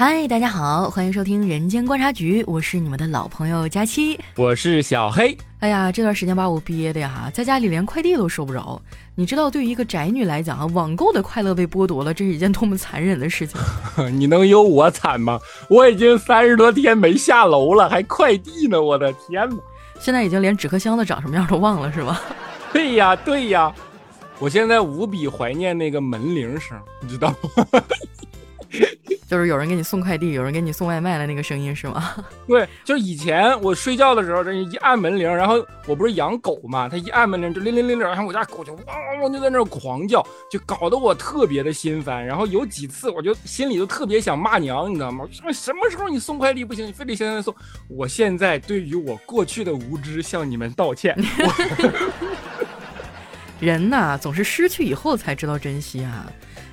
嗨，大家好，欢迎收听《人间观察局》，我是你们的老朋友佳期，我是小黑。哎呀，这段时间把我憋的呀，在家里连快递都收不着。你知道，对于一个宅女来讲啊，网购的快乐被剥夺了，这是一件多么残忍的事情。你能有我惨吗？我已经三十多天没下楼了，还快递呢！我的天哪！现在已经连纸壳箱子长什么样都忘了，是吧？对呀，对呀，我现在无比怀念那个门铃声，你知道吗？就是有人给你送快递，有人给你送外卖的那个声音是吗？对，就是以前我睡觉的时候，这一按门铃，然后我不是养狗嘛，它一按门铃就铃铃铃铃，然后我家狗就汪汪汪就在那狂叫，就搞得我特别的心烦。然后有几次我就心里就特别想骂娘，你知道吗？什么什么时候你送快递不行，你非得现在送？我现在对于我过去的无知向你们道歉。人呐，总是失去以后才知道珍惜啊。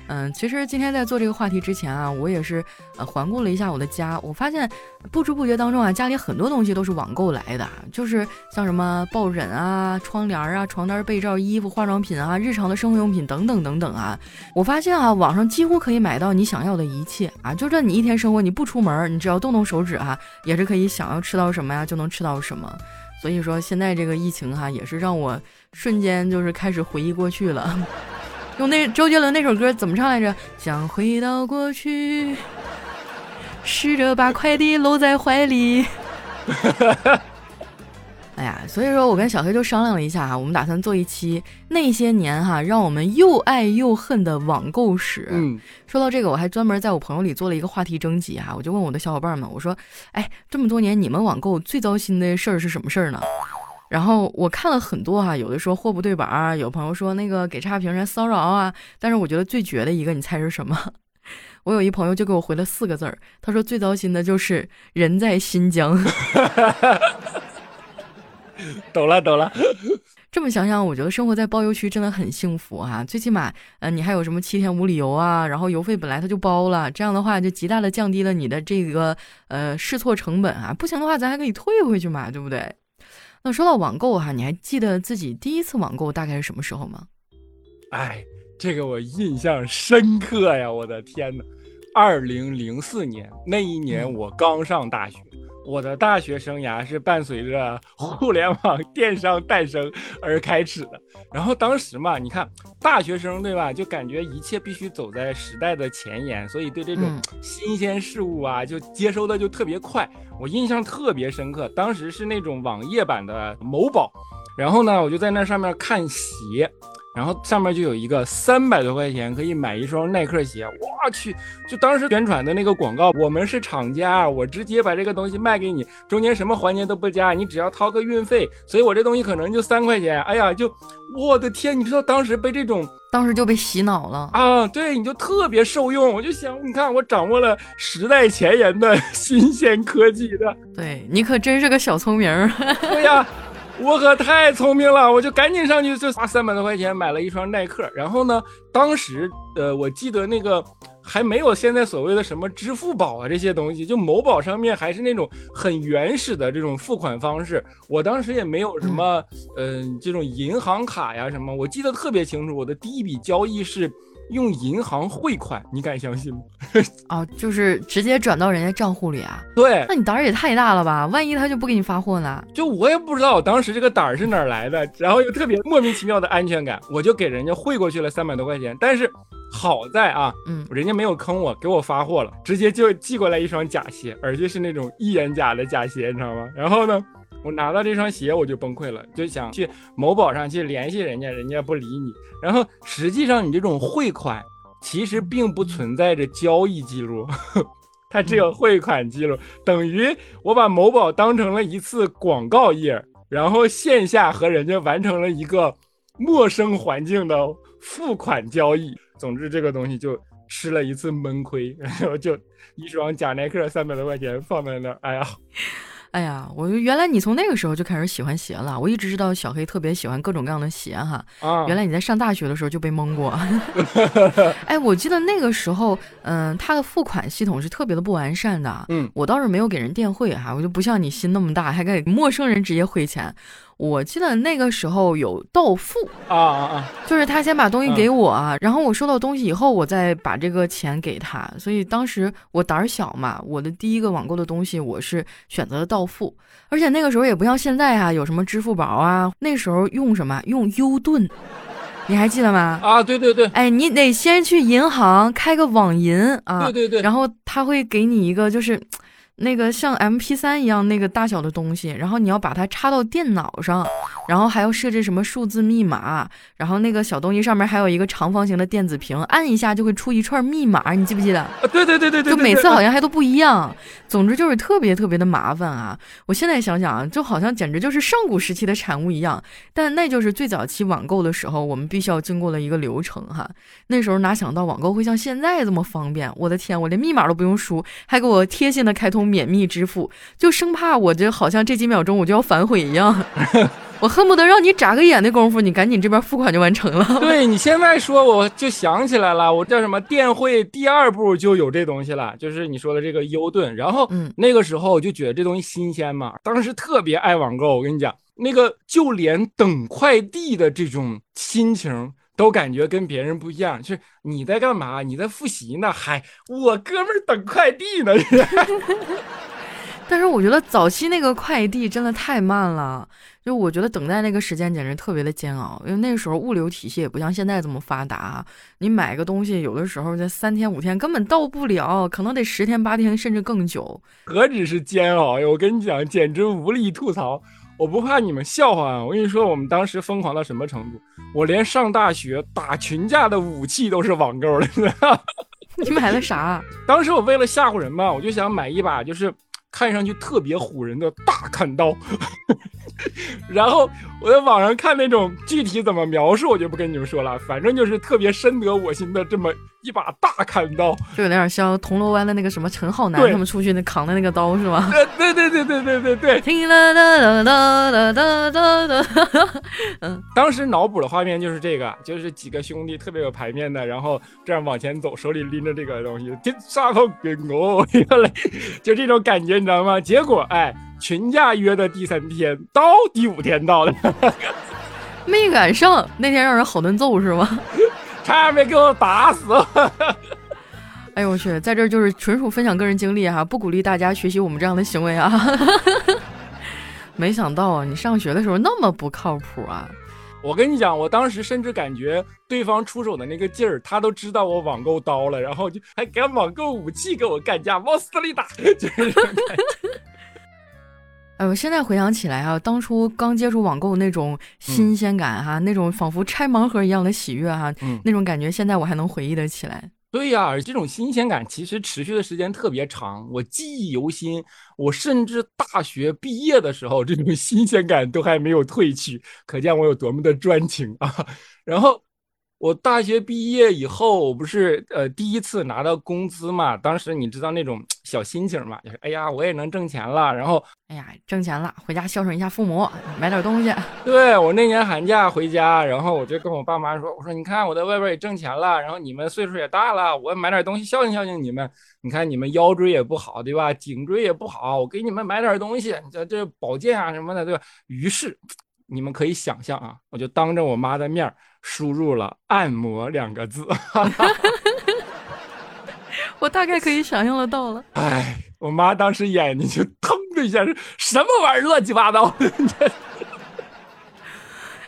嗯，其实今天在做这个话题之前啊，我也是呃环顾了一下我的家，我发现不知不觉当中啊，家里很多东西都是网购来的，就是像什么抱枕啊、窗帘啊、床单、被罩、衣服、化妆品啊、日常的生活用品等等等等啊。我发现啊，网上几乎可以买到你想要的一切啊，就这你一天生活你不出门，你只要动动手指啊，也是可以想要吃到什么呀就能吃到什么。所以说现在这个疫情哈，也是让我瞬间就是开始回忆过去了。用那周杰伦那首歌怎么唱来着？想回到过去，试着把快递搂在怀里。哎呀，所以说我跟小黑就商量了一下哈，我们打算做一期那些年哈让我们又爱又恨的网购史。嗯，说到这个，我还专门在我朋友里做了一个话题征集哈，我就问我的小伙伴们，我说，哎，这么多年你们网购最糟心的事儿是什么事儿呢？然后我看了很多哈，有的说货不对板儿，有朋友说那个给差评人骚扰啊。但是我觉得最绝的一个，你猜是什么？我有一朋友就给我回了四个字儿，他说最糟心的就是人在新疆。懂了懂了。这么想想，我觉得生活在包邮区真的很幸福哈。最起码，呃，你还有什么七天无理由啊，然后邮费本来它就包了，这样的话就极大的降低了你的这个呃试错成本啊。不行的话，咱还可以退回去嘛，对不对？那说到网购哈，你还记得自己第一次网购大概是什么时候吗？哎，这个我印象深刻呀！我的天哪，二零零四年那一年我刚上大学。我的大学生涯是伴随着互联网电商诞生而开始的。然后当时嘛，你看大学生对吧，就感觉一切必须走在时代的前沿，所以对这种新鲜事物啊，就接收的就特别快。我印象特别深刻，当时是那种网页版的某宝，然后呢，我就在那上面看鞋。然后上面就有一个三百多块钱可以买一双耐克鞋，我去！就当时宣传的那个广告，我们是厂家，我直接把这个东西卖给你，中间什么环节都不加，你只要掏个运费，所以我这东西可能就三块钱。哎呀，就我的天，你知道当时被这种，当时就被洗脑了啊！对，你就特别受用，我就想，你看我掌握了时代前沿的新鲜科技的，对你可真是个小聪明。对呀。我可太聪明了，我就赶紧上去，就花三百多块钱买了一双耐克。然后呢，当时呃，我记得那个还没有现在所谓的什么支付宝啊这些东西，就某宝上面还是那种很原始的这种付款方式。我当时也没有什么嗯这种银行卡呀什么，我记得特别清楚，我的第一笔交易是。用银行汇款，你敢相信吗？哦，就是直接转到人家账户里啊？对，那你胆儿也太大了吧？万一他就不给你发货呢？就我也不知道我当时这个胆儿是哪儿来的，然后又特别莫名其妙的安全感，我就给人家汇过去了三百多块钱。但是好在啊，嗯，人家没有坑我，给我发货了，直接就寄过来一双假鞋，而且是那种一眼假的假鞋，你知道吗？然后呢？我拿到这双鞋，我就崩溃了，就想去某宝上去联系人家，人家不理你。然后实际上，你这种汇款其实并不存在着交易记录，它只有汇款记录，等于我把某宝当成了一次广告页，然后线下和人家完成了一个陌生环境的付款交易。总之，这个东西就吃了一次闷亏，然 后就一双假耐克三百多块钱放在那儿，哎呀。哎呀，我原来你从那个时候就开始喜欢鞋了。我一直知道小黑特别喜欢各种各样的鞋哈。啊，原来你在上大学的时候就被蒙过。哎，我记得那个时候，嗯，他的付款系统是特别的不完善的。嗯，我倒是没有给人电汇哈，我就不像你心那么大，还给陌生人直接汇钱。我记得那个时候有到付啊啊啊，就是他先把东西给我，然后我收到东西以后，我再把这个钱给他。所以当时我胆儿小嘛，我的第一个网购的东西我是选择了到付，而且那个时候也不像现在啊，有什么支付宝啊，那时候用什么用优盾，你还记得吗？啊，对对对，哎，你得先去银行开个网银啊，对对对，然后他会给你一个就是。那个像 M P 三一样那个大小的东西，然后你要把它插到电脑上，然后还要设置什么数字密码，然后那个小东西上面还有一个长方形的电子屏，按一下就会出一串密码，你记不记得？对对对对对，就每次好像还都不一样。总之就是特别特别的麻烦啊！我现在想想啊，就好像简直就是上古时期的产物一样。但那就是最早期网购的时候，我们必须要经过的一个流程哈。那时候哪想到网购会像现在这么方便？我的天，我连密码都不用输，还给我贴心的开通。免密支付，就生怕我这好像这几秒钟我就要反悔一样，我恨不得让你眨个眼的功夫，你赶紧这边付款就完成了。对你现在说，我就想起来了，我叫什么电汇第二步就有这东西了，就是你说的这个优盾。然后那个时候我就觉得这东西新鲜嘛，当时特别爱网购。我跟你讲，那个就连等快递的这种心情。都感觉跟别人不一样，就是你在干嘛？你在复习呢？嗨，我哥们儿等快递呢。但是我觉得早期那个快递真的太慢了，就我觉得等待那个时间简直特别的煎熬，因为那个时候物流体系也不像现在这么发达，你买个东西有的时候在三天五天根本到不了，可能得十天八天甚至更久。何止是煎熬呀！我跟你讲，简直无力吐槽。我不怕你们笑话啊！我跟你说，我们当时疯狂到什么程度？我连上大学打群架的武器都是网购的。你买了啥？当时我为了吓唬人嘛，我就想买一把就是看上去特别唬人的大砍刀。然后我在网上看那种具体怎么描述，我就不跟你们说了。反正就是特别深得我心的这么一把大砍刀，就有点像铜锣湾的那个什么陈浩南他们出去那扛的那个刀是吗？对对对对对对对。听啦啦啦啦啦啦啦啦。嗯，当时脑补的画面就是这个，就是几个兄弟特别有排面的，然后这样往前走，手里拎着这个东西，天杀后给我，就这种感觉，你知道吗？结果哎。群架约的第三天到第五天到的，没赶上那天让人好顿揍是吗？差点没给我打死！哎呦我去，在这儿就是纯属分享个人经历哈，不鼓励大家学习我们这样的行为啊！没想到啊，你上学的时候那么不靠谱啊！我跟你讲，我当时甚至感觉对方出手的那个劲儿，他都知道我网购刀了，然后就还敢网购武器跟我干架，往死里打，就是。哎，我现在回想起来啊，当初刚接触网购那种新鲜感哈，那种仿佛拆盲盒一样的喜悦哈，那种感觉，现在我还能回忆得起来。对呀，这种新鲜感其实持续的时间特别长，我记忆犹新。我甚至大学毕业的时候，这种新鲜感都还没有褪去，可见我有多么的专情啊。然后。我大学毕业以后，我不是呃第一次拿到工资嘛？当时你知道那种小心情嘛？就是哎呀，我也能挣钱了。然后哎呀，挣钱了，回家孝顺一下父母，买点东西。对我那年寒假回家，然后我就跟我爸妈说：“我说你看我在外边也挣钱了，然后你们岁数也大了，我买点东西孝敬孝敬你们。你看你们腰椎也不好，对吧？颈椎也不好，我给你们买点东西，这这保健啊什么的，对吧？于是你们可以想象啊，我就当着我妈的面。输入了“按摩”两个字，我大概可以想象得到了。哎，我妈当时眼睛就腾的一下，什么玩意儿，乱七八糟的。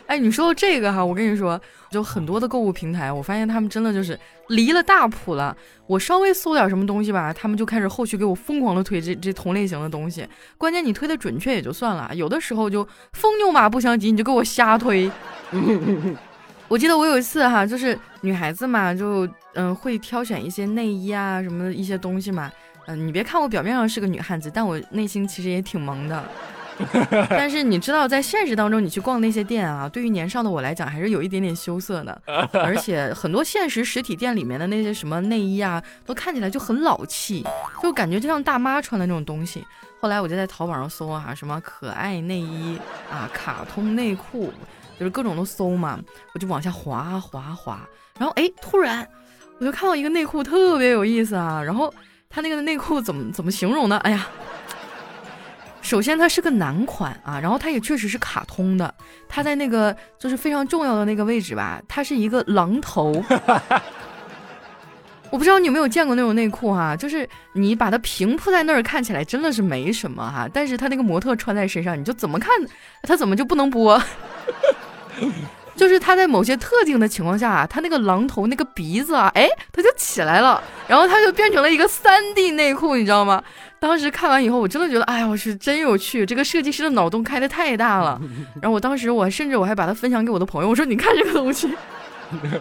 哎，你说到这个哈，我跟你说，就很多的购物平台，我发现他们真的就是离了大谱了。我稍微搜点什么东西吧，他们就开始后续给我疯狂的推这这同类型的东西。关键你推的准确也就算了，有的时候就风牛马不相及，你就给我瞎推。我记得我有一次哈，就是女孩子嘛，就嗯会挑选一些内衣啊什么的一些东西嘛。嗯，你别看我表面上是个女汉子，但我内心其实也挺萌的。但是你知道，在现实当中，你去逛那些店啊，对于年少的我来讲，还是有一点点羞涩的。而且很多现实实体店里面的那些什么内衣啊，都看起来就很老气，就感觉就像大妈穿的那种东西。后来我就在淘宝上搜啊，什么可爱内衣啊，卡通内裤。就是各种都搜嘛，我就往下滑滑滑，然后哎，突然我就看到一个内裤特别有意思啊，然后他那个内裤怎么怎么形容呢？哎呀，首先它是个男款啊，然后它也确实是卡通的，它在那个就是非常重要的那个位置吧，它是一个狼头。我不知道你有没有见过那种内裤哈，就是你把它平铺在那儿，看起来真的是没什么哈，但是它那个模特穿在身上，你就怎么看，它怎么就不能播？就是他在某些特定的情况下啊，它那个狼头那个鼻子啊，哎，他就起来了，然后他就变成了一个三 D 内裤，你知道吗？当时看完以后，我真的觉得，哎呀，我去，真有趣，这个设计师的脑洞开的太大了。然后我当时我甚至我还把它分享给我的朋友，我说你看这个东西。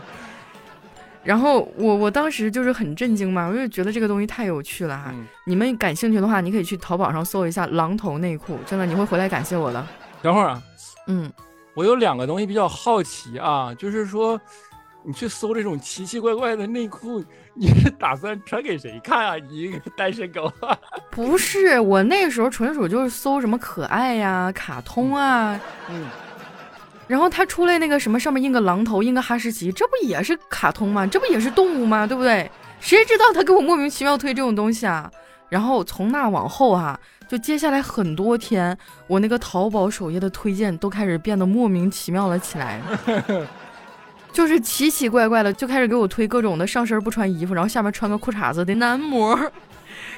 然后我我当时就是很震惊嘛，我就觉得这个东西太有趣了哈。你们感兴趣的话，你可以去淘宝上搜一下狼头内裤，真的你会回来感谢我的。等会儿啊，嗯，我有两个东西比较好奇啊，就是说你去搜这种奇奇怪怪的内裤，你是打算穿给谁看啊？你一个单身狗？不是，我那时候纯属就是搜什么可爱呀、卡通啊，嗯。然后他出来那个什么上面印个狼头，印个哈士奇，这不也是卡通吗？这不也是动物吗？对不对？谁知道他给我莫名其妙推这种东西啊？然后从那往后哈，就接下来很多天，我那个淘宝首页的推荐都开始变得莫名其妙了起来，就是奇奇怪怪的，就开始给我推各种的上身不穿衣服，然后下面穿个裤衩子的男模。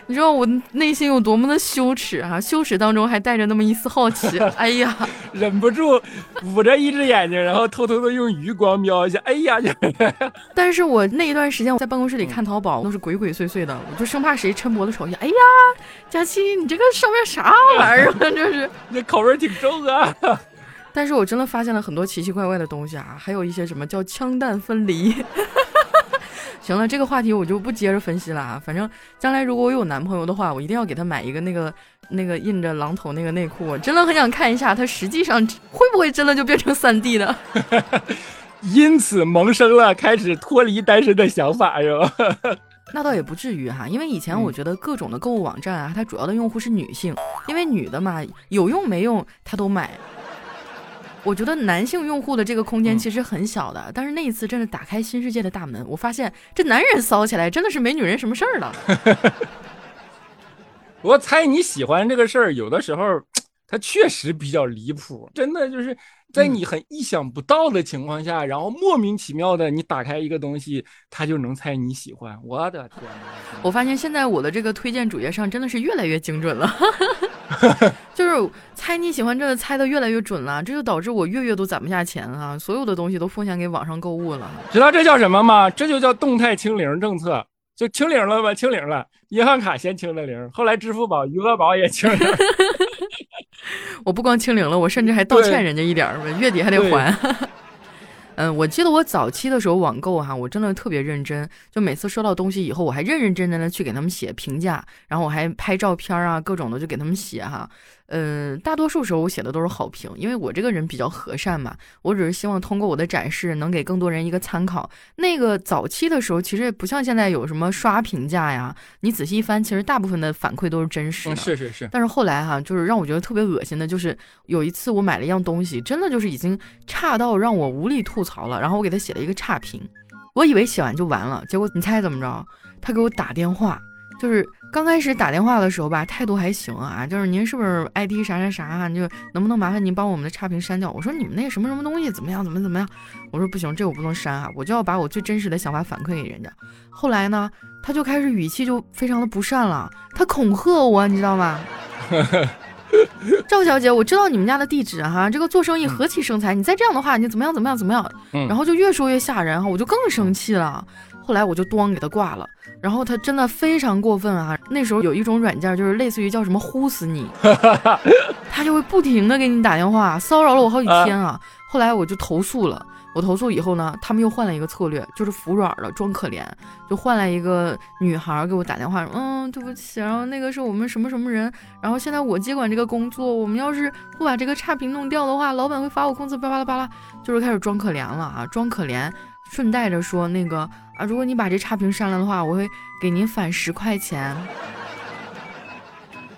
你知道我内心有多么的羞耻啊！羞耻当中还带着那么一丝好奇。哎呀，忍不住捂着一只眼睛，然后偷偷的用余光瞄一下。哎呀，但是我那一段时间我在办公室里看淘宝都是鬼鬼祟祟的，我就生怕谁抻脖子瞅一下。哎呀，佳期，你这个上面啥玩意儿啊？这是，这口味挺重啊。但是我真的发现了很多奇奇怪怪的东西啊，还有一些什么叫枪弹分离。行了，这个话题我就不接着分析了啊。反正将来如果我有男朋友的话，我一定要给他买一个那个那个印着狼头那个内裤。我真的很想看一下，他实际上会不会真的就变成三 D 的。因此萌生了开始脱离单身的想法，是吧？那倒也不至于哈，因为以前我觉得各种的购物网站啊，它主要的用户是女性，因为女的嘛，有用没用她都买。我觉得男性用户的这个空间其实很小的，但是那一次真的打开新世界的大门，我发现这男人骚起来真的是没女人什么事儿了。我猜你喜欢这个事儿，有的时候它确实比较离谱，真的就是。在你很意想不到的情况下，然后莫名其妙的你打开一个东西，他就能猜你喜欢。我的天！我发现现在我的这个推荐主页上真的是越来越精准了，就是猜你喜欢这个猜的越来越准了，这就导致我月月都攒不下钱啊，所有的东西都奉献给网上购物了。知道这叫什么吗？这就叫动态清零政策，就清零了吧？清零了，银行卡先清的零，后来支付宝、余额宝也清零。我不光清零了，我甚至还道歉人家一点儿，月底还得还。嗯，我记得我早期的时候网购哈，我真的特别认真，就每次收到东西以后，我还认认真真的去给他们写评价，然后我还拍照片啊，各种的就给他们写哈。嗯，大多数时候我写的都是好评，因为我这个人比较和善嘛。我只是希望通过我的展示，能给更多人一个参考。那个早期的时候，其实也不像现在有什么刷评价呀。你仔细一翻，其实大部分的反馈都是真实的。是是是。但是后来哈，就是让我觉得特别恶心的，就是有一次我买了一样东西，真的就是已经差到让我无力吐槽了。然后我给他写了一个差评，我以为写完就完了，结果你猜怎么着？他给我打电话。就是刚开始打电话的时候吧，态度还行啊，就是您是不是 ID 啥啥啥啊，就能不能麻烦您帮我们的差评删掉？我说你们那什么什么东西怎么样，怎么怎么样？我说不行，这我不能删啊，我就要把我最真实的想法反馈给人家。后来呢，他就开始语气就非常的不善了，他恐吓我，你知道吗？赵小姐，我知道你们家的地址哈，这个做生意何其生财，你再这样的话，你怎么样怎么样怎么样？然后就越说越吓人哈，我就更生气了。后来我就咣给他挂了，然后他真的非常过分啊！那时候有一种软件，就是类似于叫什么“呼死你 ”，他就会不停的给你打电话，骚扰了我好几天啊！后来我就投诉了，我投诉以后呢，他们又换了一个策略，就是服软了，装可怜，就换来一个女孩给我打电话，嗯，对不起，然后那个是我们什么什么人，然后现在我接管这个工作，我们要是不把这个差评弄掉的话，老板会罚我工资，巴拉巴拉，就是开始装可怜了啊，装可怜。顺带着说，那个啊，如果你把这差评删了的话，我会给您返十块钱。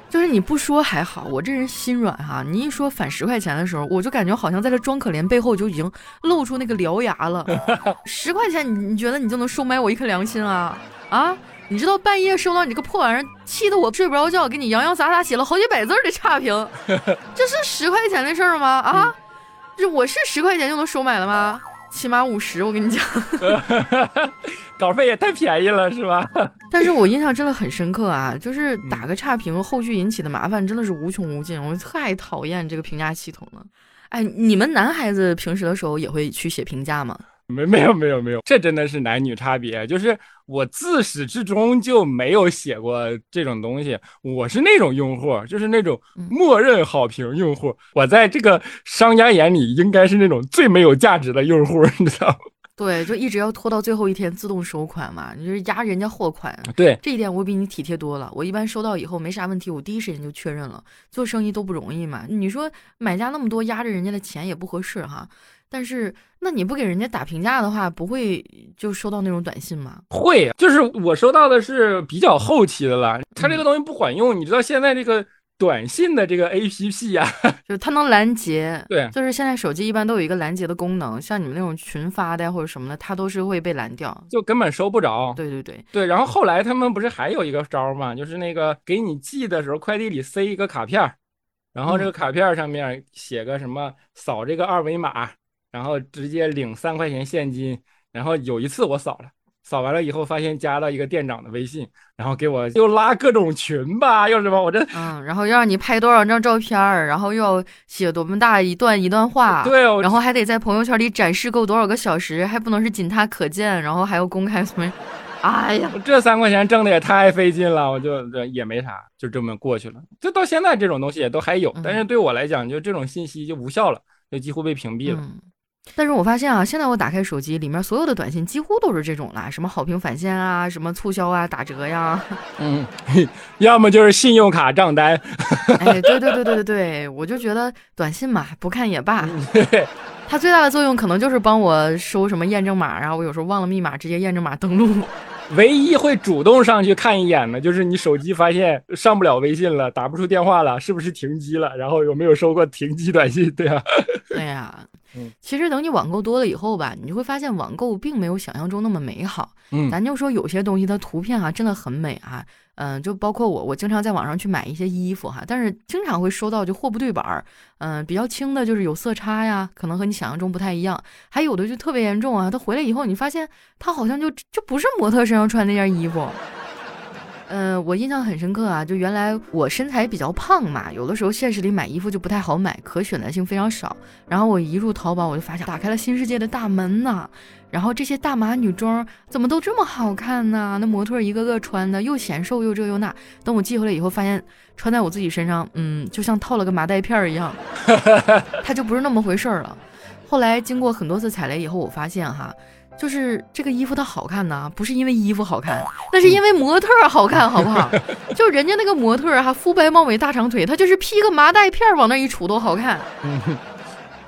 就是你不说还好，我这人心软哈。你一说返十块钱的时候，我就感觉好像在这装可怜背后就已经露出那个獠牙了。十块钱，你你觉得你就能收买我一颗良心啊？啊？你知道半夜收到你这个破玩意儿，气得我睡不着觉，给你洋洋洒洒写了好几百字的差评，这是十块钱的事儿吗？啊？这我是十块钱就能收买了吗？起码五十，我跟你讲，稿费也太便宜了，是吧？但是我印象真的很深刻啊，就是打个差评，后续引起的麻烦真的是无穷无尽，我太讨厌这个评价系统了。哎，你们男孩子平时的时候也会去写评价吗？没没有没有没有，这真的是男女差别。就是我自始至终就没有写过这种东西，我是那种用户，就是那种默认好评用户。我在这个商家眼里应该是那种最没有价值的用户，你知道吗？对，就一直要拖到最后一天自动收款嘛，你就是压人家货款。对，这一点我比你体贴多了。我一般收到以后没啥问题，我第一时间就确认了。做生意都不容易嘛，你说买家那么多压着人家的钱也不合适哈。但是，那你不给人家打评价的话，不会就收到那种短信吗？会，就是我收到的是比较后期的了。它这个东西不管用，你知道现在这个短信的这个 A P P 呀，就是它能拦截。对，就是现在手机一般都有一个拦截的功能，像你们那种群发的或者什么的，它都是会被拦掉，就根本收不着。对对对对。然后后来他们不是还有一个招吗？就是那个给你寄的时候，快递里塞一个卡片，然后这个卡片上面写个什么，扫这个二维码。然后直接领三块钱现金，然后有一次我扫了，扫完了以后发现加了一个店长的微信，然后给我又拉各种群吧，又什么，我这嗯，然后要让你拍多少张照片然后又要写多么大一段一段话，对，然后还得在朋友圈里展示够多少个小时，还不能是仅他可见，然后还要公开什么，哎呀，这三块钱挣的也太费劲了，我就这也没啥，就这么过去了。就到现在这种东西也都还有，但是对我来讲，就这种信息就无效了，就几乎被屏蔽了。但是我发现啊，现在我打开手机里面所有的短信几乎都是这种啦，什么好评返现啊，什么促销啊，打折呀，嗯，要么就是信用卡账单。哎，对对对对对对，我就觉得短信嘛，不看也罢。它最大的作用可能就是帮我收什么验证码，然后我有时候忘了密码，直接验证码登录。唯一会主动上去看一眼的，就是你手机发现上不了微信了，打不出电话了，是不是停机了？然后有没有收过停机短信？对啊。对呀。嗯，其实等你网购多了以后吧，你就会发现网购并没有想象中那么美好。嗯，咱就说有些东西它图片啊真的很美啊，嗯，就包括我，我经常在网上去买一些衣服哈，但是经常会收到就货不对板儿，嗯，比较轻的就是有色差呀，可能和你想象中不太一样，还有的就特别严重啊，他回来以后你发现他好像就就不是模特身上穿那件衣服。嗯，我印象很深刻啊，就原来我身材比较胖嘛，有的时候现实里买衣服就不太好买，可选择性非常少。然后我一入淘宝，我就发现打开了新世界的大门呐。然后这些大码女装怎么都这么好看呢？那模特一个个穿的又显瘦又这又那。等我寄回来以后，发现穿在我自己身上，嗯，就像套了个麻袋片儿一样，它就不是那么回事儿了。后来经过很多次踩雷以后，我发现哈。就是这个衣服它好看呢，不是因为衣服好看，那是因为模特好看，好不好？就人家那个模特哈，肤白貌美大长腿，他就是披个麻袋片往那一杵都好看。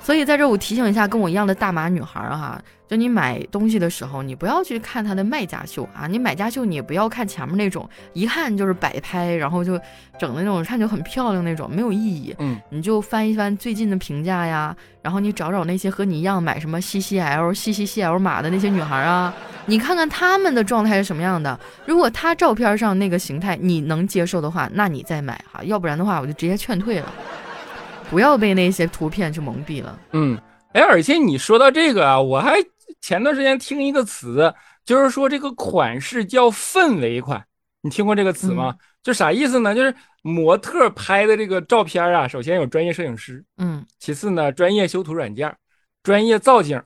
所以在这我提醒一下跟我一样的大码女孩哈。就你买东西的时候，你不要去看它的卖家秀啊，你买家秀你也不要看前面那种一看就是摆拍，然后就整的那种看就很漂亮那种，没有意义。嗯，你就翻一翻最近的评价呀，然后你找找那些和你一样买什么 C C L C C C L 码的那些女孩啊，你看看她们的状态是什么样的。如果她照片上那个形态你能接受的话，那你再买哈，要不然的话我就直接劝退了，不要被那些图片去蒙蔽了。嗯，哎，而且你说到这个啊，我还。前段时间听一个词，就是说这个款式叫氛围款，你听过这个词吗？就啥意思呢？就是模特拍的这个照片啊，首先有专业摄影师，嗯，其次呢，专业修图软件，专业造景，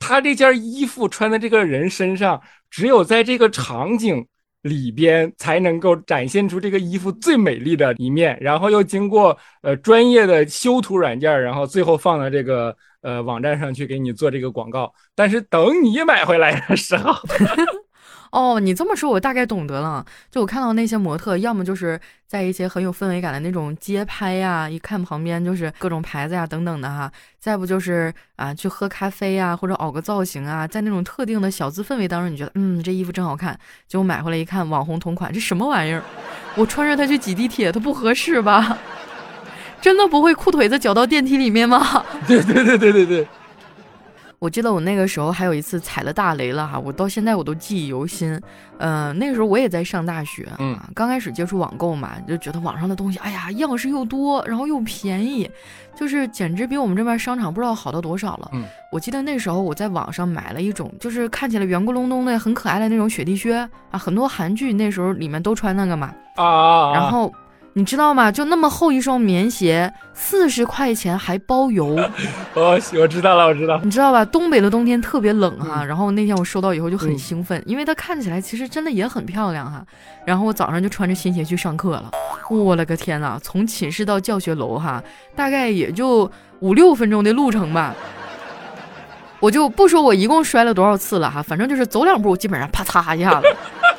他这件衣服穿在这个人身上，只有在这个场景里边才能够展现出这个衣服最美丽的一面，然后又经过呃专业的修图软件，然后最后放到这个。呃，网站上去给你做这个广告，但是等你买回来的时候，哦，你这么说，我大概懂得了。就我看到那些模特，要么就是在一些很有氛围感的那种街拍呀，一看旁边就是各种牌子呀等等的哈；再不就是啊，去喝咖啡呀，或者熬个造型啊，在那种特定的小资氛围当中，你觉得嗯，这衣服真好看，结果买回来一看，网红同款，这什么玩意儿？我穿着它去挤地铁，它不合适吧？真的不会裤腿子绞到电梯里面吗？对对对对对对。我记得我那个时候还有一次踩了大雷了哈，我到现在我都记忆犹新。嗯，那个时候我也在上大学，嗯，刚开始接触网购嘛，就觉得网上的东西，哎呀，样式又多，然后又便宜，就是简直比我们这边商场不知道好到多少了。嗯，我记得那时候我在网上买了一种，就是看起来圆咕隆咚的、很可爱的那种雪地靴啊，很多韩剧那时候里面都穿那个嘛。啊，然后。你知道吗？就那么厚一双棉鞋，四十块钱还包邮。我 我知道了，我知道。你知道吧？东北的冬天特别冷哈。然后那天我收到以后就很兴奋，因为它看起来其实真的也很漂亮哈。然后我早上就穿着新鞋去上课了。我了个天呐，从寝室到教学楼哈，大概也就五六分钟的路程吧。我就不说我一共摔了多少次了哈，反正就是走两步基本上啪嚓一下子，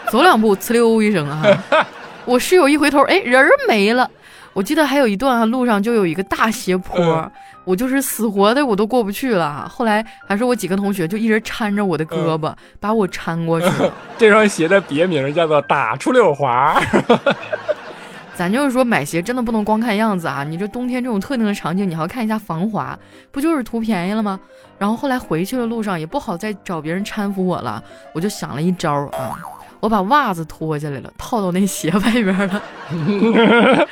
走两步呲溜一声哈。我室友一回头，哎，人儿没了。我记得还有一段啊，路上就有一个大斜坡，我就是死活的我都过不去了。后来还是我几个同学就一直搀着我的胳膊，把我搀过去。这双鞋的别名叫做“打出溜滑”。咱就是说买鞋真的不能光看样子啊，你这冬天这种特定的场景，你还要看一下防滑，不就是图便宜了吗？然后后来回去的路上也不好再找别人搀扶我了，我就想了一招啊。我把袜子脱下来了，套到那鞋外边了。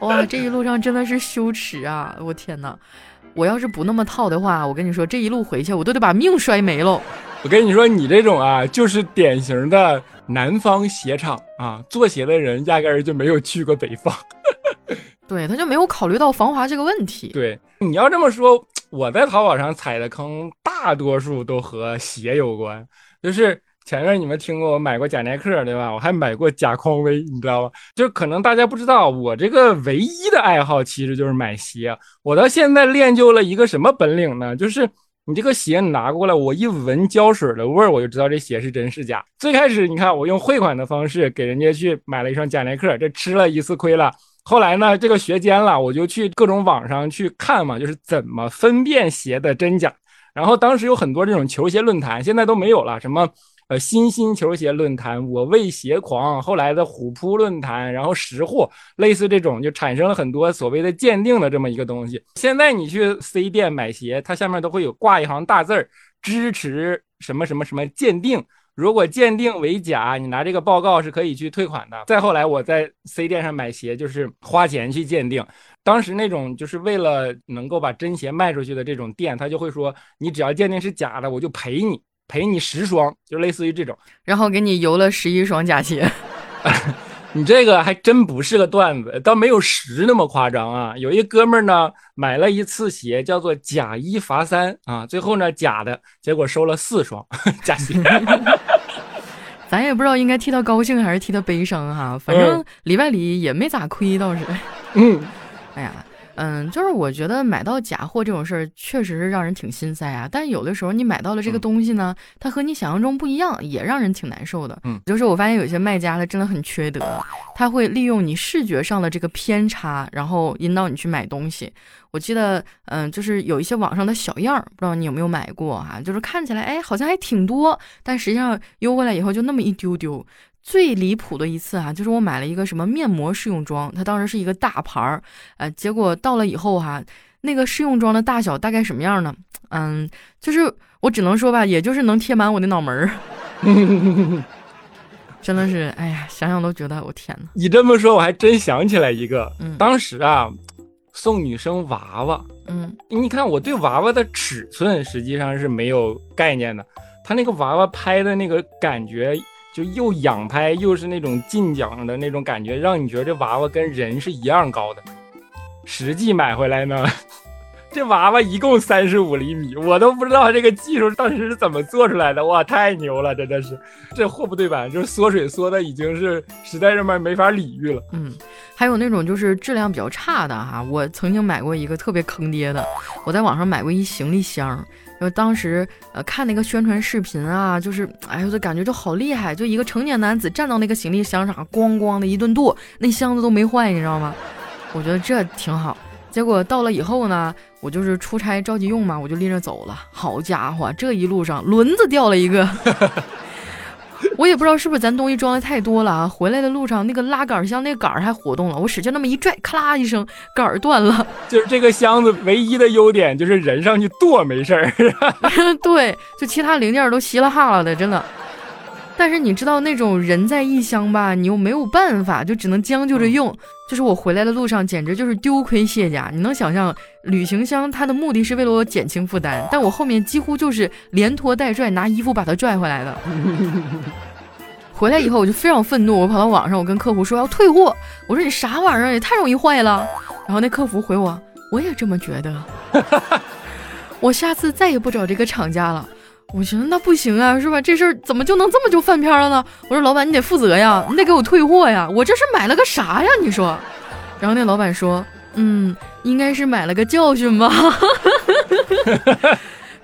哇，这一路上真的是羞耻啊！我天哪，我要是不那么套的话，我跟你说，这一路回去我都得把命摔没喽。我跟你说，你这种啊，就是典型的南方鞋厂啊，做鞋的人压根儿就没有去过北方。对，他就没有考虑到防滑这个问题。对，你要这么说，我在淘宝上踩的坑，大多数都和鞋有关，就是。前面你们听过我买过假耐克对吧？我还买过假匡威，你知道吗？就可能大家不知道，我这个唯一的爱好其实就是买鞋。我到现在练就了一个什么本领呢？就是你这个鞋你拿过来，我一闻胶水的味儿，我就知道这鞋是真是假。最开始你看我用汇款的方式给人家去买了一双假耐克，这吃了一次亏了。后来呢，这个学尖了，我就去各种网上去看嘛，就是怎么分辨鞋的真假。然后当时有很多这种球鞋论坛，现在都没有了，什么。呃，新新球鞋论坛，我为鞋狂，后来的虎扑论坛，然后识货，类似这种就产生了很多所谓的鉴定的这么一个东西。现在你去 C 店买鞋，它下面都会有挂一行大字儿，支持什么什么什么鉴定。如果鉴定为假，你拿这个报告是可以去退款的。再后来我在 C 店上买鞋，就是花钱去鉴定。当时那种就是为了能够把真鞋卖出去的这种店，他就会说，你只要鉴定是假的，我就赔你。赔你十双，就类似于这种，然后给你邮了十一双假鞋。你这个还真不是个段子，倒没有十那么夸张啊。有一哥们儿呢，买了一次鞋，叫做假一罚三啊，最后呢假的，结果收了四双 假鞋。咱也不知道应该替他高兴还是替他悲伤哈，反正里外里也没咋亏倒是。嗯，哎呀。嗯，就是我觉得买到假货这种事儿，确实是让人挺心塞啊。但有的时候你买到了这个东西呢，它和你想象中不一样，也让人挺难受的。嗯，就是我发现有些卖家他真的很缺德，他会利用你视觉上的这个偏差，然后引导你去买东西。我记得，嗯，就是有一些网上的小样儿，不知道你有没有买过哈？就是看起来，哎，好像还挺多，但实际上邮过来以后就那么一丢丢。最离谱的一次啊，就是我买了一个什么面膜试用装，它当时是一个大牌儿，呃，结果到了以后哈，那个试用装的大小大概什么样呢？嗯，就是我只能说吧，也就是能贴满我的脑门儿，真的是，哎呀，想想都觉得我天哪！你这么说，我还真想起来一个，当时啊，送女生娃娃，嗯，你看我对娃娃的尺寸实际上是没有概念的，他那个娃娃拍的那个感觉。就又仰拍又是那种近角的那种感觉，让你觉得这娃娃跟人是一样高的。实际买回来呢，这娃娃一共三十五厘米，我都不知道这个技术当时是怎么做出来的。哇，太牛了，真的是！这货不对版，就是缩水缩的已经是实在上面没法理喻了。嗯，还有那种就是质量比较差的哈，我曾经买过一个特别坑爹的，我在网上买过一行李箱。就当时呃看那个宣传视频啊，就是哎呦，就感觉就好厉害，就一个成年男子站到那个行李箱上，咣咣的一顿剁，那箱子都没坏，你知道吗？我觉得这挺好。结果到了以后呢，我就是出差着急用嘛，我就拎着走了。好家伙，这一路上轮子掉了一个，我也不知道是不是咱东西装的太多了啊！回来的路上那个拉杆箱那杆儿还活动了，我使劲那么一拽，咔啦一声，杆儿断了。就是这个箱子唯一的优点就是人上去剁没事儿。对，就其他零件都稀了哈了的，真的。但是你知道那种人在异乡吧，你又没有办法，就只能将就着用。就是我回来的路上，简直就是丢盔卸甲。你能想象，旅行箱它的目的是为了我减轻负担，但我后面几乎就是连拖带拽，拿衣服把它拽回来的。回来以后我就非常愤怒，我跑到网上，我跟客服说要退货。我说你啥玩意儿，也太容易坏了。然后那客服回我，我也这么觉得。我下次再也不找这个厂家了。我寻思那不行啊，是吧？这事儿怎么就能这么就翻篇了呢？我说老板，你得负责呀，你得给我退货呀！我这是买了个啥呀？你说？然后那老板说，嗯，应该是买了个教训吧。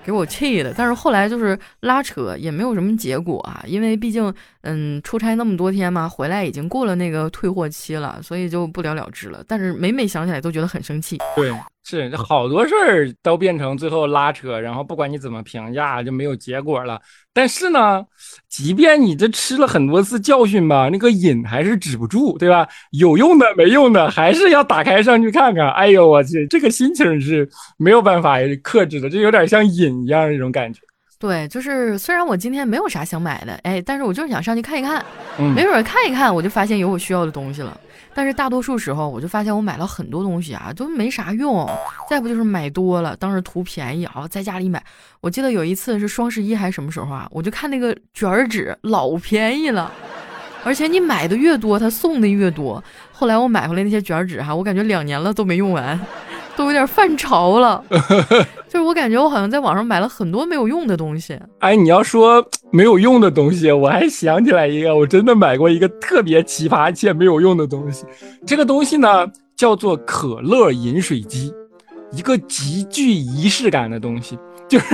给我气的，但是后来就是拉扯也没有什么结果啊，因为毕竟嗯出差那么多天嘛，回来已经过了那个退货期了，所以就不了了之了。但是每每想起来都觉得很生气。对。是，好多事儿都变成最后拉扯，然后不管你怎么评价，就没有结果了。但是呢，即便你这吃了很多次教训吧，那个瘾还是止不住，对吧？有用的没用的，还是要打开上去看看。哎呦我去，这个心情是没有办法克制的，就有点像瘾一样那种感觉。对，就是虽然我今天没有啥想买的，哎，但是我就是想上去看一看，没准看一看，我就发现有我需要的东西了。但是大多数时候，我就发现我买了很多东西啊，都没啥用。再不就是买多了，当时图便宜啊，在家里买。我记得有一次是双十一还是什么时候啊，我就看那个卷纸老便宜了，而且你买的越多，它送的越多。后来我买回来那些卷纸哈，我感觉两年了都没用完。都有点犯潮了，就是我感觉我好像在网上买了很多没有用的东西。哎，你要说没有用的东西，我还想起来一个，我真的买过一个特别奇葩且没有用的东西。这个东西呢叫做可乐饮水机，一个极具仪式感的东西。就是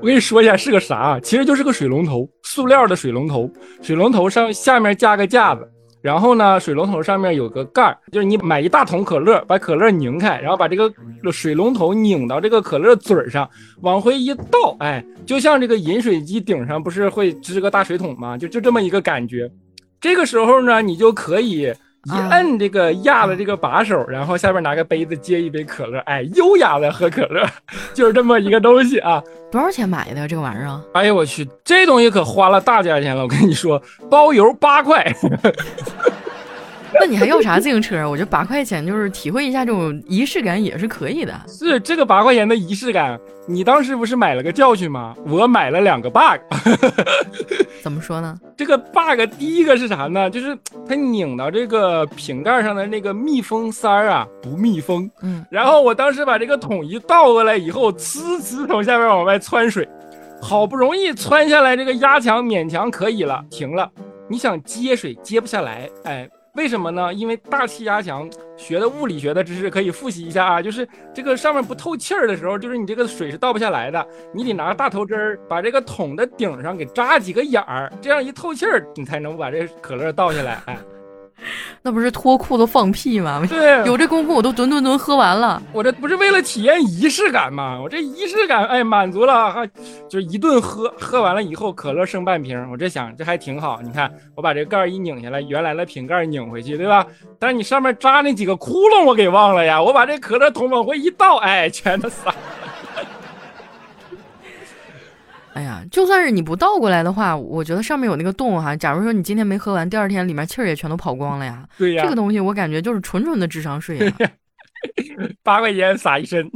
我跟你说一下是个啥，其实就是个水龙头，塑料的水龙头，水龙头上下面架个架子。然后呢，水龙头上面有个盖儿，就是你买一大桶可乐，把可乐拧开，然后把这个水龙头拧到这个可乐嘴上，往回一倒，哎，就像这个饮水机顶上不是会支个大水桶吗？就就这么一个感觉。这个时候呢，你就可以。一摁这个压的这个把手，然后下边拿个杯子接一杯可乐，哎，优雅的喝可乐，就是这么一个东西啊。多少钱买的这个玩意儿？哎呦，我去，这东西可花了大价钱了。我跟你说，包邮八块。那你还要啥自行车？我觉得八块钱就是体会一下这种仪式感也是可以的。是这个八块钱的仪式感，你当时不是买了个教训吗？我买了两个 bug。怎么说呢？这个 bug 第一个是啥呢？就是它拧到这个瓶盖上的那个密封塞儿啊不密封。嗯。然后我当时把这个桶一倒过来以后，呲呲从下面往外窜水，好不容易窜下来，这个压强勉强可以了，停了。你想接水接不下来，哎。为什么呢？因为大气压强，学的物理学的知识可以复习一下啊。就是这个上面不透气儿的时候，就是你这个水是倒不下来的。你得拿大头针儿把这个桶的顶上给扎几个眼儿，这样一透气儿，你才能把这可乐倒下来。哎。那不是脱裤子放屁吗？对，有这功夫我都吨吨吨喝完了。我这不是为了体验仪式感吗？我这仪式感，哎，满足了，还就是一顿喝，喝完了以后可乐剩半瓶，我这想这还挺好。你看，我把这盖儿一拧下来，原来的瓶盖拧回去，对吧？但是你上面扎那几个窟窿我给忘了呀。我把这可乐桶往回一倒，哎，全都洒。哎呀，就算是你不倒过来的话，我觉得上面有那个洞哈。假如说你今天没喝完，第二天里面气儿也全都跑光了呀。对呀，这个东西我感觉就是纯纯的智商税啊。八块钱撒一身。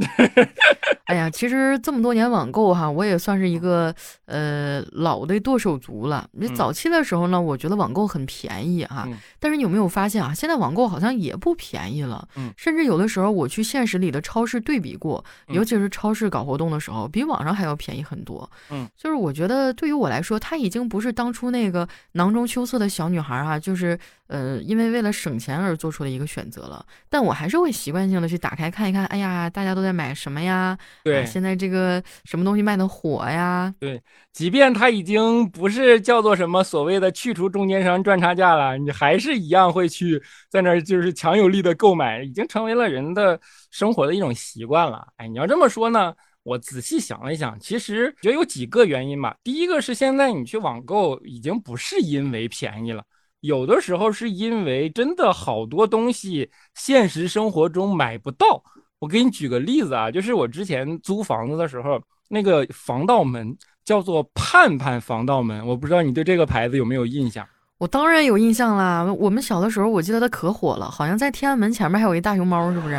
哎呀，其实这么多年网购哈，我也算是一个呃老的剁手族了。你早期的时候呢，我觉得网购很便宜哈，但是你有没有发现啊，现在网购好像也不便宜了。嗯，甚至有的时候我去现实里的超市对比过，尤其是超市搞活动的时候，比网上还要便宜很多。嗯，就是我觉得对于我来说，它已经不是当初那个囊中羞涩的小女孩哈，就是呃因为为了省钱而做出的一个选择了。但我还是会习惯性的去打开看一看，哎呀，大家都在买什么呀？对，现在这个什么东西卖的火呀？对，即便它已经不是叫做什么所谓的去除中间商赚差价了，你还是一样会去在那儿就是强有力的购买，已经成为了人的生活的一种习惯了。哎，你要这么说呢，我仔细想了一想，其实觉得有几个原因吧。第一个是现在你去网购已经不是因为便宜了，有的时候是因为真的好多东西现实生活中买不到。我给你举个例子啊，就是我之前租房子的时候，那个防盗门叫做盼盼防盗门，我不知道你对这个牌子有没有印象？我当然有印象啦，我们小的时候我记得它可火了，好像在天安门前面还有一大熊猫，是不是？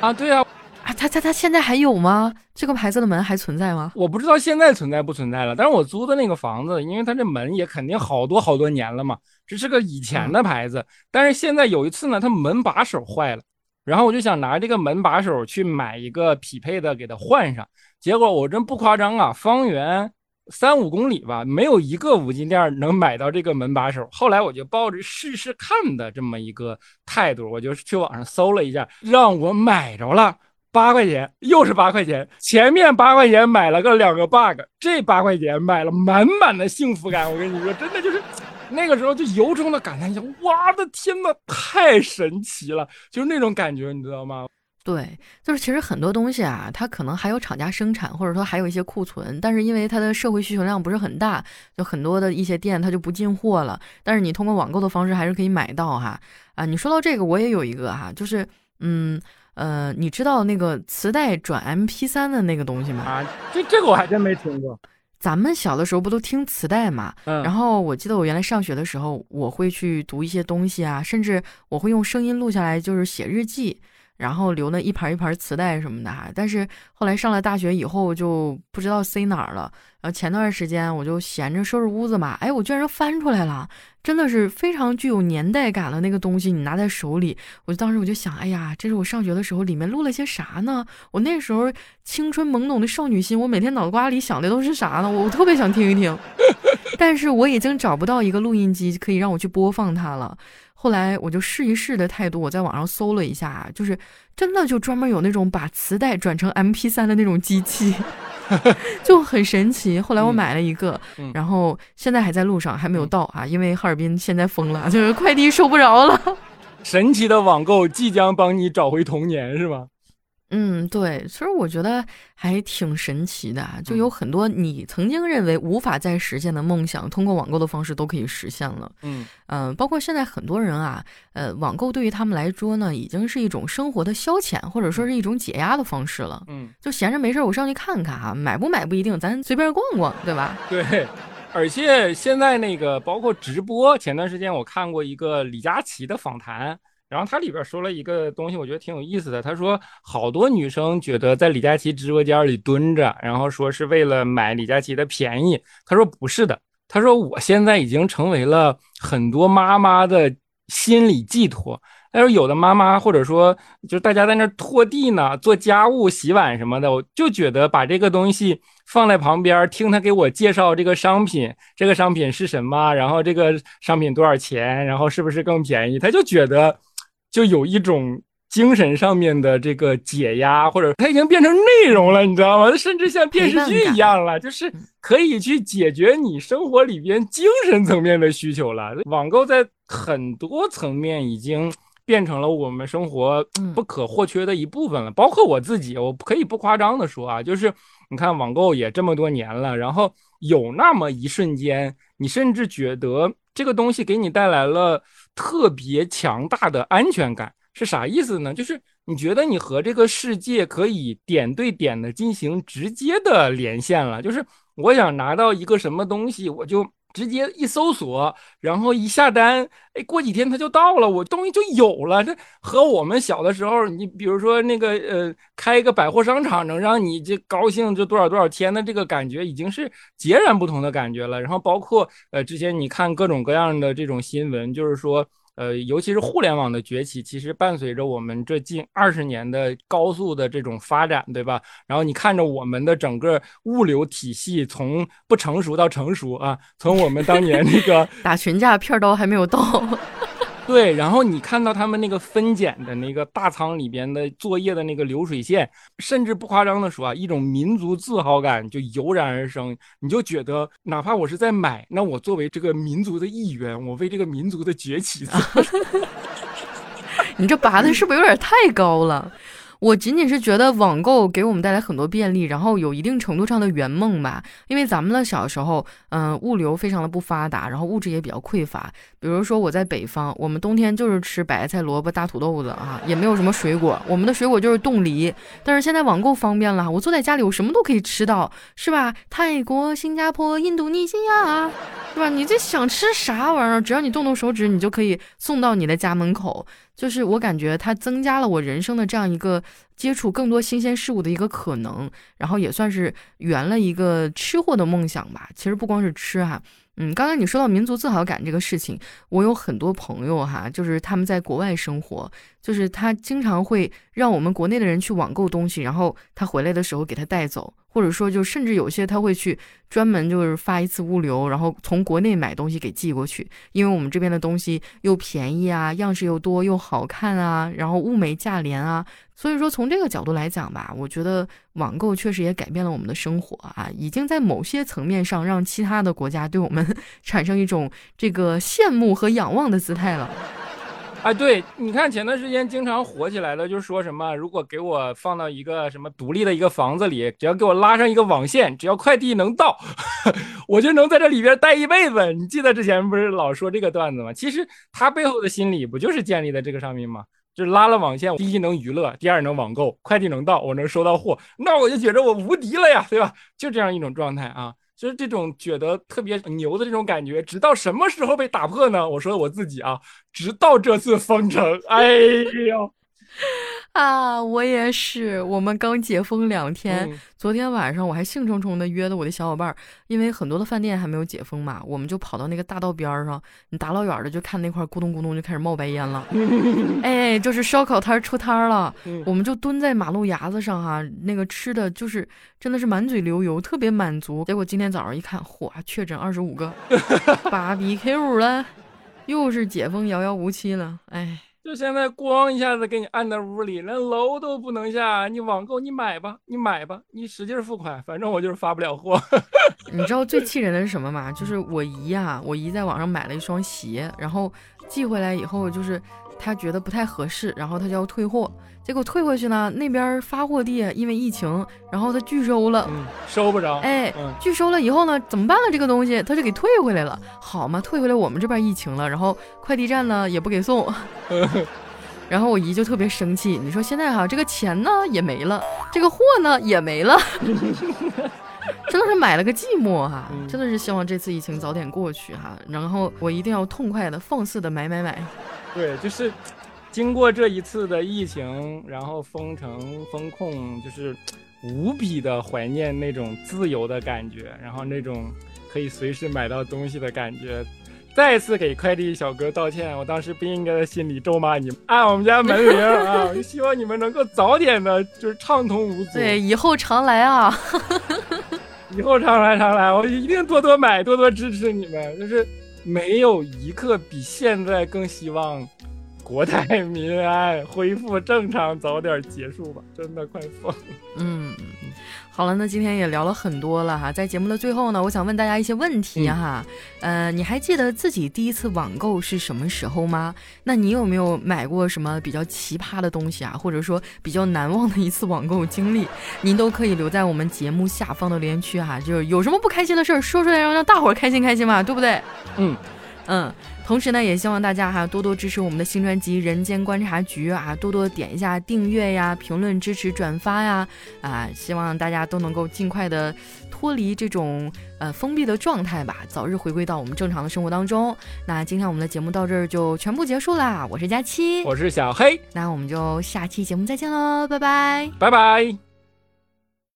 啊，对啊。啊，它它它现在还有吗？这个牌子的门还存在吗？我不知道现在存在不存在了。但是我租的那个房子，因为它这门也肯定好多好多年了嘛，这是个以前的牌子。但是现在有一次呢，它门把手坏了，然后我就想拿这个门把手去买一个匹配的给它换上。结果我真不夸张啊，方圆三五公里吧，没有一个五金店能买到这个门把手。后来我就抱着试试看的这么一个态度，我就去网上搜了一下，让我买着了。八块钱，又是八块钱。前面八块钱买了个两个 bug，这八块钱买了满满的幸福感。我跟你说，真的就是那个时候就由衷的感叹一下：哇的天呐，太神奇了！就是那种感觉，你知道吗？对，就是其实很多东西啊，它可能还有厂家生产，或者说还有一些库存，但是因为它的社会需求量不是很大，就很多的一些店它就不进货了。但是你通过网购的方式还是可以买到哈。啊，你说到这个，我也有一个哈，就是嗯。呃，你知道那个磁带转 M P 三的那个东西吗？啊，这 这个我还真没听过。咱们小的时候不都听磁带嘛？嗯。然后我记得我原来上学的时候，我会去读一些东西啊，甚至我会用声音录下来，就是写日记，然后留那一盘一盘磁带什么的哈。但是后来上了大学以后，就不知道塞哪儿了。然后前段时间我就闲着收拾屋子嘛，哎，我居然翻出来了。真的是非常具有年代感的那个东西，你拿在手里，我就当时我就想，哎呀，这是我上学的时候，里面录了些啥呢？我那时候青春懵懂的少女心，我每天脑瓜里想的都是啥呢？我特别想听一听，但是我已经找不到一个录音机可以让我去播放它了。后来我就试一试的态度，我在网上搜了一下，就是真的就专门有那种把磁带转成 M P 三的那种机器。就很神奇。后来我买了一个，然后现在还在路上，还没有到啊，因为哈尔滨现在封了，就是快递收不着了。神奇的网购即将帮你找回童年，是吗？嗯，对，其实我觉得还挺神奇的，就有很多你曾经认为无法再实现的梦想，通过网购的方式都可以实现了。嗯嗯，包括现在很多人啊，呃，网购对于他们来说呢，已经是一种生活的消遣，或者说是一种解压的方式了。嗯，就闲着没事，我上去看看哈，买不买不一定，咱随便逛逛，对吧？对，而且现在那个包括直播，前段时间我看过一个李佳琦的访谈。然后他里边说了一个东西，我觉得挺有意思的。他说，好多女生觉得在李佳琦直播间里蹲着，然后说是为了买李佳琦的便宜。他说不是的，他说我现在已经成为了很多妈妈的心理寄托。他说有的妈妈或者说就是大家在那拖地呢、做家务、洗碗什么的，我就觉得把这个东西放在旁边，听他给我介绍这个商品，这个商品是什么，然后这个商品多少钱，然后是不是更便宜，他就觉得。就有一种精神上面的这个解压，或者它已经变成内容了，你知道吗？甚至像电视剧一样了，就是可以去解决你生活里边精神层面的需求了。网购在很多层面已经变成了我们生活不可或缺的一部分了。包括我自己，我可以不夸张的说啊，就是你看网购也这么多年了，然后有那么一瞬间，你甚至觉得这个东西给你带来了。特别强大的安全感是啥意思呢？就是你觉得你和这个世界可以点对点的进行直接的连线了。就是我想拿到一个什么东西，我就直接一搜索，然后一下单，哎，过几天它就到了，我东西就有了。这和我们小的时候，你比如说那个呃，开一个百货商场能让你这高兴这多少多少天的这个感觉，已经是截然不同的感觉了。然后包括呃，之前你看各种各样的这种新闻，就是说。呃，尤其是互联网的崛起，其实伴随着我们这近二十年的高速的这种发展，对吧？然后你看着我们的整个物流体系从不成熟到成熟啊，从我们当年那个 打群架片刀还没有到。对，然后你看到他们那个分拣的那个大仓里边的作业的那个流水线，甚至不夸张的说啊，一种民族自豪感就油然而生。你就觉得，哪怕我是在买，那我作为这个民族的一员，我为这个民族的崛起。你这拔的是不是有点太高了？我仅仅是觉得网购给我们带来很多便利，然后有一定程度上的圆梦吧。因为咱们的小时候，嗯，物流非常的不发达，然后物质也比较匮乏。比如说我在北方，我们冬天就是吃白菜、萝卜、大土豆子啊，也没有什么水果，我们的水果就是冻梨。但是现在网购方便了，我坐在家里，我什么都可以吃到，是吧？泰国、新加坡、印度尼西亚，是吧？你这想吃啥玩意儿，只要你动动手指，你就可以送到你的家门口。就是我感觉它增加了我人生的这样一个接触更多新鲜事物的一个可能，然后也算是圆了一个吃货的梦想吧。其实不光是吃哈，嗯，刚刚你说到民族自豪感这个事情，我有很多朋友哈，就是他们在国外生活，就是他经常会让我们国内的人去网购东西，然后他回来的时候给他带走。或者说，就甚至有些他会去专门就是发一次物流，然后从国内买东西给寄过去，因为我们这边的东西又便宜啊，样式又多又好看啊，然后物美价廉啊，所以说从这个角度来讲吧，我觉得网购确实也改变了我们的生活啊，已经在某些层面上让其他的国家对我们 产生一种这个羡慕和仰望的姿态了。哎，对，你看前段时间经常火起来的，就是说什么，如果给我放到一个什么独立的一个房子里，只要给我拉上一个网线，只要快递能到，我就能在这里边待一辈子。你记得之前不是老说这个段子吗？其实他背后的心理不就是建立在这个上面吗？就拉了网线，第一能娱乐，第二能网购，快递能到，我能收到货，那我就觉得我无敌了呀，对吧？就这样一种状态啊。就是这种觉得特别牛的这种感觉，直到什么时候被打破呢？我说我自己啊，直到这次封城，哎呦。啊，我也是。我们刚解封两天，昨天晚上我还兴冲冲的约的我的小伙伴，因为很多的饭店还没有解封嘛，我们就跑到那个大道边上，你大老远的就看那块咕咚咕咚就开始冒白烟了。哎，就是烧烤摊出摊了，我们就蹲在马路牙子上哈，那个吃的就是真的是满嘴流油，特别满足。结果今天早上一看，嚯，确诊二十五个，芭比 Q 了，又是解封遥遥无期了，哎。就现在，咣一下子给你按在屋里，连楼都不能下。你网购，你买吧，你买吧，你使劲付款，反正我就是发不了货。你知道最气人的是什么吗？就是我姨啊，我姨在网上买了一双鞋，然后寄回来以后，就是她觉得不太合适，然后他就要退货。结果退回去呢，那边发货地因为疫情，然后他拒收了，收不着。哎，拒收了以后呢，怎么办呢？这个东西他就给退回来了，好嘛，退回来我们这边疫情了，然后快递站呢也不给送，然后我姨就特别生气。你说现在哈，这个钱呢也没了，这个货呢也没了，真的是买了个寂寞哈，真的是希望这次疫情早点过去哈，然后我一定要痛快的放肆的买买买。对，就是。经过这一次的疫情，然后封城封控，就是无比的怀念那种自由的感觉，然后那种可以随时买到东西的感觉。再次给快递小哥道歉，我当时不应该在心里咒骂你们，按我们家门铃啊！希望你们能够早点的，就是畅通无阻。对，以后常来啊！以后常来常来，我一定多多买，多多支持你们。就是没有一刻比现在更希望。国泰民安，恢复正常，早点结束吧，真的快疯了。嗯，好了，那今天也聊了很多了哈，在节目的最后呢，我想问大家一些问题哈。呃，你还记得自己第一次网购是什么时候吗？那你有没有买过什么比较奇葩的东西啊？或者说比较难忘的一次网购经历？您都可以留在我们节目下方的留言区哈，就是有什么不开心的事儿说出来，让让大伙儿开心开心嘛，对不对？嗯嗯。同时呢，也希望大家哈多多支持我们的新专辑《人间观察局》啊，多多点一下订阅呀、评论、支持、转发呀啊！希望大家都能够尽快的脱离这种呃封闭的状态吧，早日回归到我们正常的生活当中。那今天我们的节目到这儿就全部结束啦，我是佳期，我是小黑，那我们就下期节目再见喽，拜拜，拜拜。